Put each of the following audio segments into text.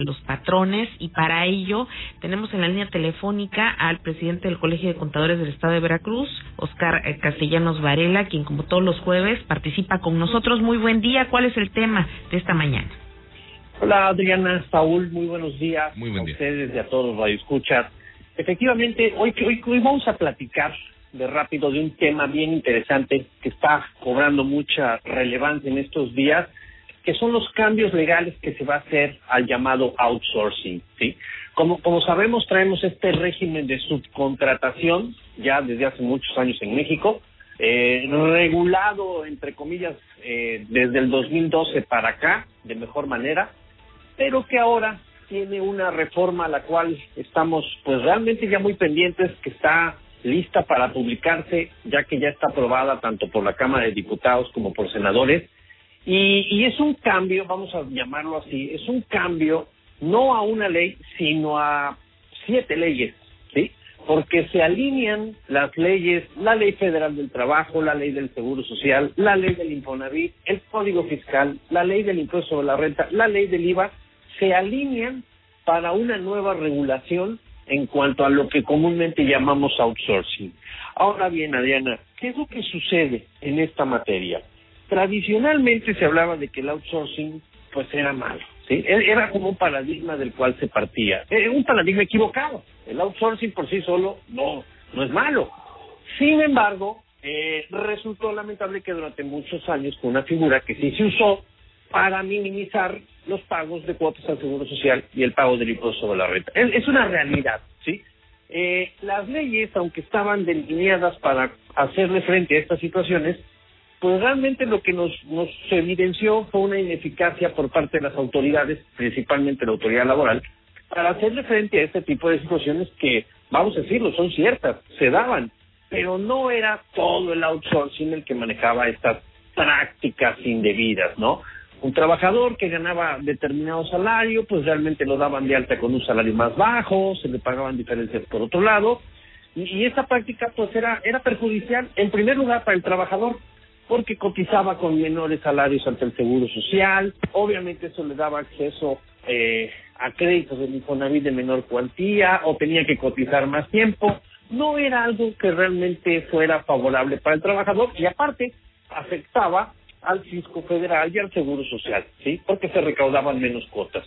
los patrones y para ello tenemos en la línea telefónica al presidente del Colegio de Contadores del Estado de Veracruz, Oscar eh, Castellanos Varela, quien como todos los jueves participa con nosotros. Muy buen día. ¿Cuál es el tema de esta mañana? Hola Adriana, Saúl, muy buenos días muy buen a día. ustedes y a todos los radioescuchas. Efectivamente, hoy, hoy, hoy vamos a platicar de rápido de un tema bien interesante que está cobrando mucha relevancia en estos días, que son los cambios legales que se va a hacer al llamado outsourcing, ¿sí? Como, como sabemos, traemos este régimen de subcontratación ya desde hace muchos años en México, eh, regulado, entre comillas, eh, desde el 2012 para acá, de mejor manera, pero que ahora tiene una reforma a la cual estamos pues realmente ya muy pendientes, que está lista para publicarse, ya que ya está aprobada tanto por la Cámara de Diputados como por senadores. Y, y es un cambio, vamos a llamarlo así, es un cambio no a una ley, sino a siete leyes, ¿sí? Porque se alinean las leyes, la Ley Federal del Trabajo, la Ley del Seguro Social, la Ley del Infonavit, el Código Fiscal, la Ley del Impuesto sobre la Renta, la Ley del IVA, se alinean para una nueva regulación en cuanto a lo que comúnmente llamamos outsourcing. Ahora bien, Adriana, ¿qué es lo que sucede en esta materia? Tradicionalmente se hablaba de que el outsourcing pues era malo, ¿sí? E- Era como un paradigma del cual se partía. Eh, un paradigma equivocado. El outsourcing por sí solo no, no es malo. Sin embargo, eh, resultó lamentable que durante muchos años fue una figura que sí se usó para minimizar los pagos de cuotas al Seguro Social y el pago del impuesto sobre la renta. Es, es una realidad, ¿sí? Eh, las leyes, aunque estaban delineadas para hacerle frente a estas situaciones, pues realmente lo que nos, nos evidenció fue una ineficacia por parte de las autoridades, principalmente la autoridad laboral, para hacerle frente a este tipo de situaciones que, vamos a decirlo, son ciertas, se daban, pero no era todo el outsourcing el que manejaba estas prácticas indebidas, ¿no? Un trabajador que ganaba determinado salario, pues realmente lo daban de alta con un salario más bajo, se le pagaban diferencias por otro lado, y, y esta práctica pues era, era perjudicial, en primer lugar, para el trabajador, porque cotizaba con menores salarios ante el Seguro Social, obviamente eso le daba acceso eh, a créditos del Infonavit de menor cuantía, o tenía que cotizar más tiempo, no era algo que realmente fuera favorable para el trabajador, y aparte afectaba al fisco federal y al Seguro Social, ¿sí? Porque se recaudaban menos cuotas.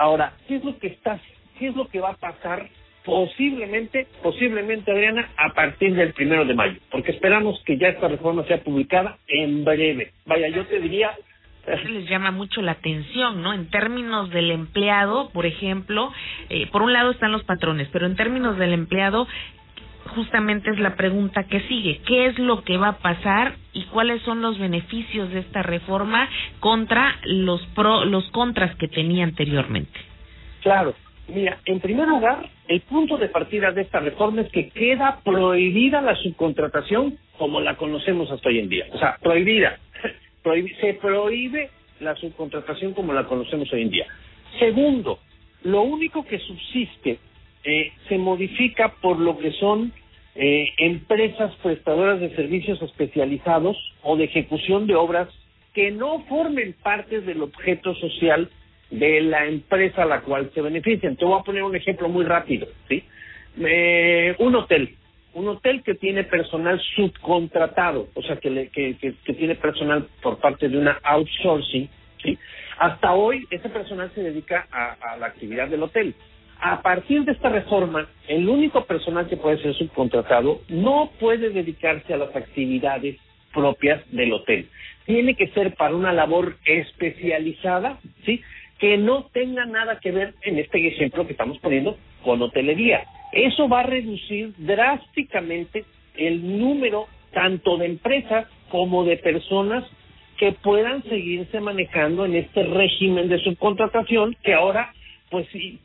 Ahora, ¿qué es lo que está, qué es lo que va a pasar posiblemente, posiblemente, Adriana, a partir del primero de mayo? Porque esperamos que ya esta reforma sea publicada en breve. Vaya, yo te diría, Eso les llama mucho la atención, ¿no? En términos del empleado, por ejemplo, eh, por un lado están los patrones, pero en términos del empleado, justamente es la pregunta que sigue. ¿Qué es lo que va a pasar y cuáles son los beneficios de esta reforma contra los pro, los contras que tenía anteriormente? Claro. Mira, en primer lugar, el punto de partida de esta reforma es que queda prohibida la subcontratación como la conocemos hasta hoy en día. O sea, prohibida. Prohibi- se prohíbe la subcontratación como la conocemos hoy en día. Segundo, lo único que subsiste eh, se modifica por lo que son eh, empresas prestadoras de servicios especializados o de ejecución de obras que no formen parte del objeto social de la empresa a la cual se benefician. Te voy a poner un ejemplo muy rápido, ¿sí? Eh, un hotel, un hotel que tiene personal subcontratado, o sea, que, le- que, que, que tiene personal por parte de una outsourcing, ¿sí? Hasta hoy ese personal se dedica a, a la actividad del hotel. A partir de esta reforma, el único personal que puede ser subcontratado no puede dedicarse a las actividades propias del hotel. Tiene que ser para una labor especializada, ¿sí? Que no tenga nada que ver, en este ejemplo que estamos poniendo, con hotelería. Eso va a reducir drásticamente el número tanto de empresas como de personas que puedan seguirse manejando en este régimen de subcontratación que ahora, pues sí,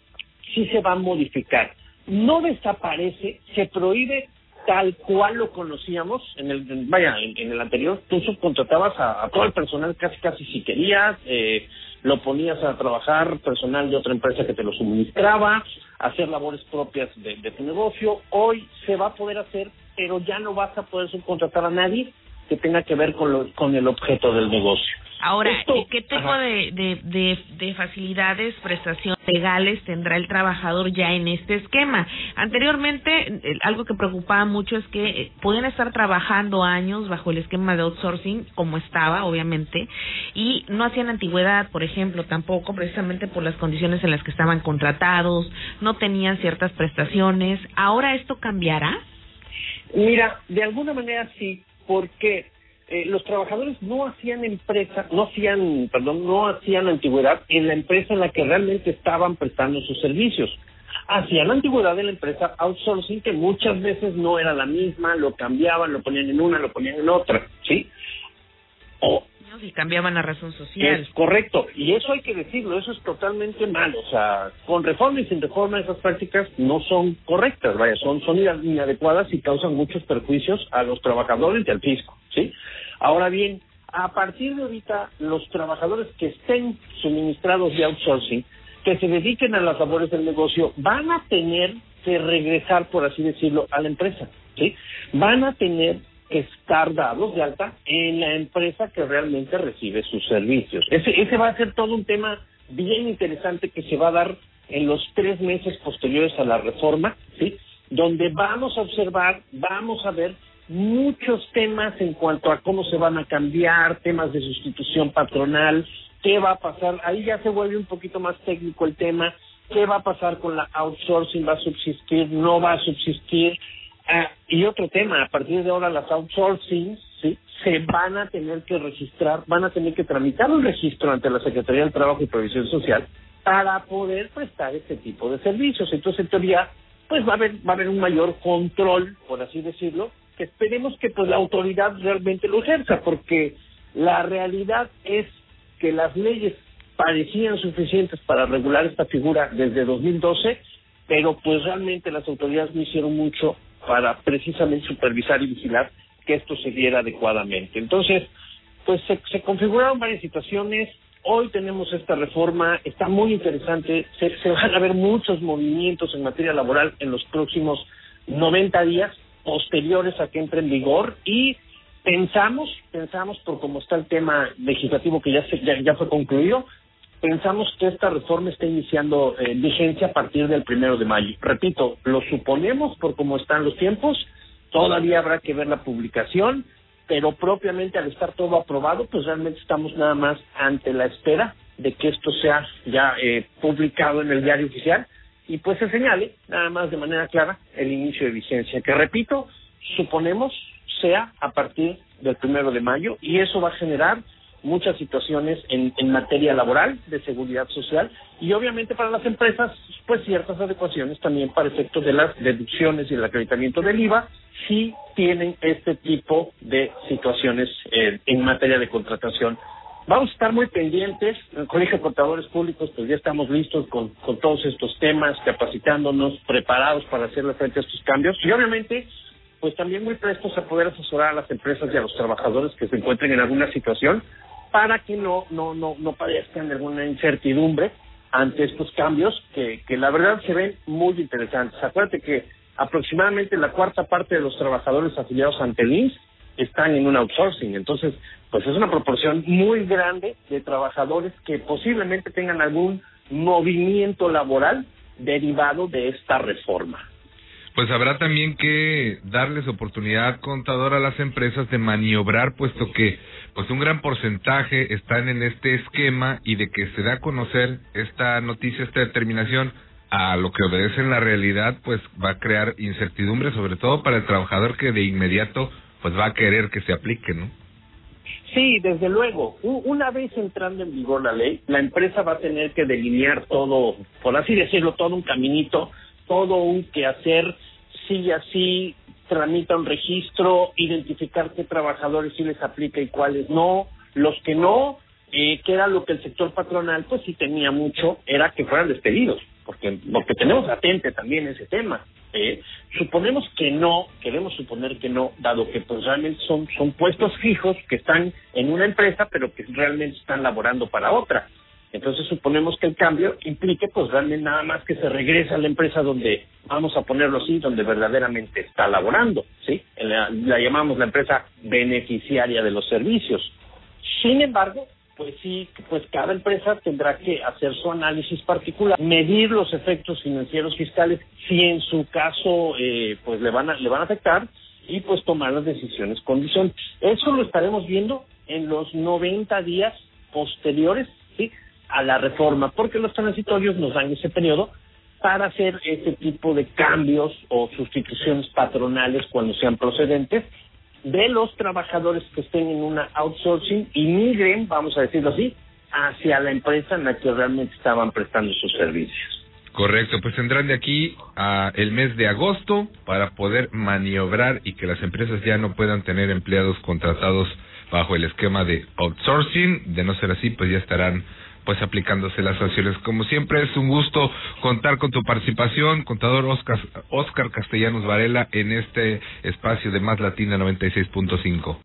sí se va a modificar. No desaparece, se prohíbe tal cual lo conocíamos en el vaya en, el anterior tú subcontratabas a, todo el personal casi casi si querías eh, lo ponías a trabajar personal de otra empresa que te lo suministraba hacer labores propias de tu negocio hoy se va a poder hacer pero ya no vas a poder subcontratar a nadie que tenga que ver con, con el objeto del negocio. Ahora, ¿qué tipo de, de, de, facilidades, prestaciones legales tendrá el trabajador ya en este esquema? Anteriormente, algo que preocupaba mucho es que eh, podían estar trabajando años bajo el esquema de outsourcing, como estaba, obviamente, y no hacían antigüedad, por ejemplo, tampoco, precisamente por las condiciones en las que estaban contratados, no tenían ciertas prestaciones. ¿Ahora esto cambiará? Mira, de alguna manera sí, porque eh, los trabajadores no hacían empresa, no hacían, perdón, no hacían antigüedad en la empresa en la que realmente estaban prestando sus servicios. Hacían antigüedad en la empresa outsourcing que muchas veces no era la misma, lo cambiaban, lo ponían en una, lo ponían en otra, ¿sí? O y cambiaban la razón social. Es correcto, y eso hay que decirlo, eso es totalmente malo. O sea, con reforma y sin reforma esas prácticas no son correctas, vaya, son, son inadecuadas y causan muchos perjuicios a los trabajadores y al fisco, ¿sí? Ahora bien, a partir de ahorita, los trabajadores que estén suministrados de outsourcing, que se dediquen a las labores del negocio, van a tener que regresar, por así decirlo, a la empresa, ¿sí? Van a tener estar dados de alta en la empresa que realmente recibe sus servicios. Ese, ese va a ser todo un tema bien interesante que se va a dar en los tres meses posteriores a la reforma, ¿sí? Donde vamos a observar, vamos a ver muchos temas en cuanto a cómo se van a cambiar, temas de sustitución patronal, qué va a pasar, ahí ya se vuelve un poquito más técnico el tema, qué va a pasar con la outsourcing, va a subsistir, no va a subsistir, ah, y otro tema, a partir de ahora las outsourcing ¿sí? se van a tener que registrar, van a tener que tramitar un registro ante la Secretaría del Trabajo y Previsión Social para poder prestar este tipo de servicios. Entonces, en teoría, pues va a haber, va a haber un mayor control, por así decirlo, que esperemos que pues la autoridad realmente lo ejerza, porque la realidad es que las leyes parecían suficientes para regular esta figura desde 2012, pero pues realmente las autoridades no hicieron mucho para precisamente supervisar y vigilar que esto se diera adecuadamente. Entonces, pues se, se configuraron varias situaciones. Hoy tenemos esta reforma, está muy interesante. Se, se van a ver muchos movimientos en materia laboral en los próximos 90 días posteriores a que entre en vigor y pensamos, pensamos por cómo está el tema legislativo que ya, se, ya, fue concluido, pensamos que esta reforma está iniciando eh, vigencia a partir del primero de mayo. Repito, lo suponemos por cómo están los tiempos, todavía habrá que ver la publicación, pero propiamente al estar todo aprobado, pues realmente estamos nada más ante la espera de que esto sea ya eh, publicado en el diario oficial y pues se señale nada más de manera clara el inicio de vigencia, que repito, suponemos sea a partir del primero de mayo y eso va a generar muchas situaciones en, en materia laboral, de seguridad social y obviamente para las empresas, pues ciertas adecuaciones también para efectos de las deducciones y el acreditamiento del IVA, si tienen este tipo de situaciones eh, en materia de contratación Vamos a estar muy pendientes. En el Colegio de Contadores Públicos, pues ya estamos listos con, con todos estos temas, capacitándonos, preparados para hacerle frente a estos cambios. Y obviamente, pues también muy prestos a poder asesorar a las empresas y a los trabajadores que se encuentren en alguna situación para que no, no, no, no padezcan alguna incertidumbre ante estos cambios que, que la verdad se ven muy interesantes. Acuérdate que aproximadamente la cuarta parte de los trabajadores afiliados ante el INS están en un outsourcing. Entonces, pues es una proporción muy grande de trabajadores que posiblemente tengan algún movimiento laboral derivado de esta reforma. Pues habrá también que darles oportunidad contador a las empresas de maniobrar, puesto que pues un gran porcentaje están en este esquema y de que se da a conocer esta noticia, esta determinación a lo que obedece en la realidad, pues va a crear incertidumbre, sobre todo para el trabajador que de inmediato pues va a querer que se aplique, ¿no? Sí, desde luego. Una vez entrando en vigor la ley, la empresa va a tener que delinear todo, por así decirlo, todo un caminito, todo un quehacer, sí así, tramita un registro, identificar qué trabajadores sí les aplica y cuáles no, los que no, eh, que era lo que el sector patronal pues sí tenía mucho, era que fueran despedidos, porque, porque tenemos latente también ese tema. Eh, suponemos que no, queremos suponer que no, dado que pues realmente son, son puestos fijos que están en una empresa, pero que realmente están laborando para otra. Entonces suponemos que el cambio implique pues realmente nada más que se regrese a la empresa donde, vamos a ponerlo así, donde verdaderamente está laborando, ¿sí? La, la llamamos la empresa beneficiaria de los servicios. Sin embargo, pues sí, pues cada empresa tendrá que hacer su análisis particular, medir los efectos financieros fiscales si en su caso eh, pues le van a le van a afectar y pues tomar las decisiones condiciones. Eso lo estaremos viendo en los 90 días posteriores. A la reforma, porque los transitorios nos dan ese periodo para hacer ese tipo de cambios o sustituciones patronales cuando sean procedentes de los trabajadores que estén en una outsourcing y migren, vamos a decirlo así, hacia la empresa en la que realmente estaban prestando sus servicios. Correcto, pues tendrán de aquí a el mes de agosto para poder maniobrar y que las empresas ya no puedan tener empleados contratados bajo el esquema de outsourcing. De no ser así, pues ya estarán pues aplicándose las sanciones. Como siempre es un gusto contar con tu participación, contador Oscar, Oscar Castellanos Varela, en este espacio de Más Latina 96.5.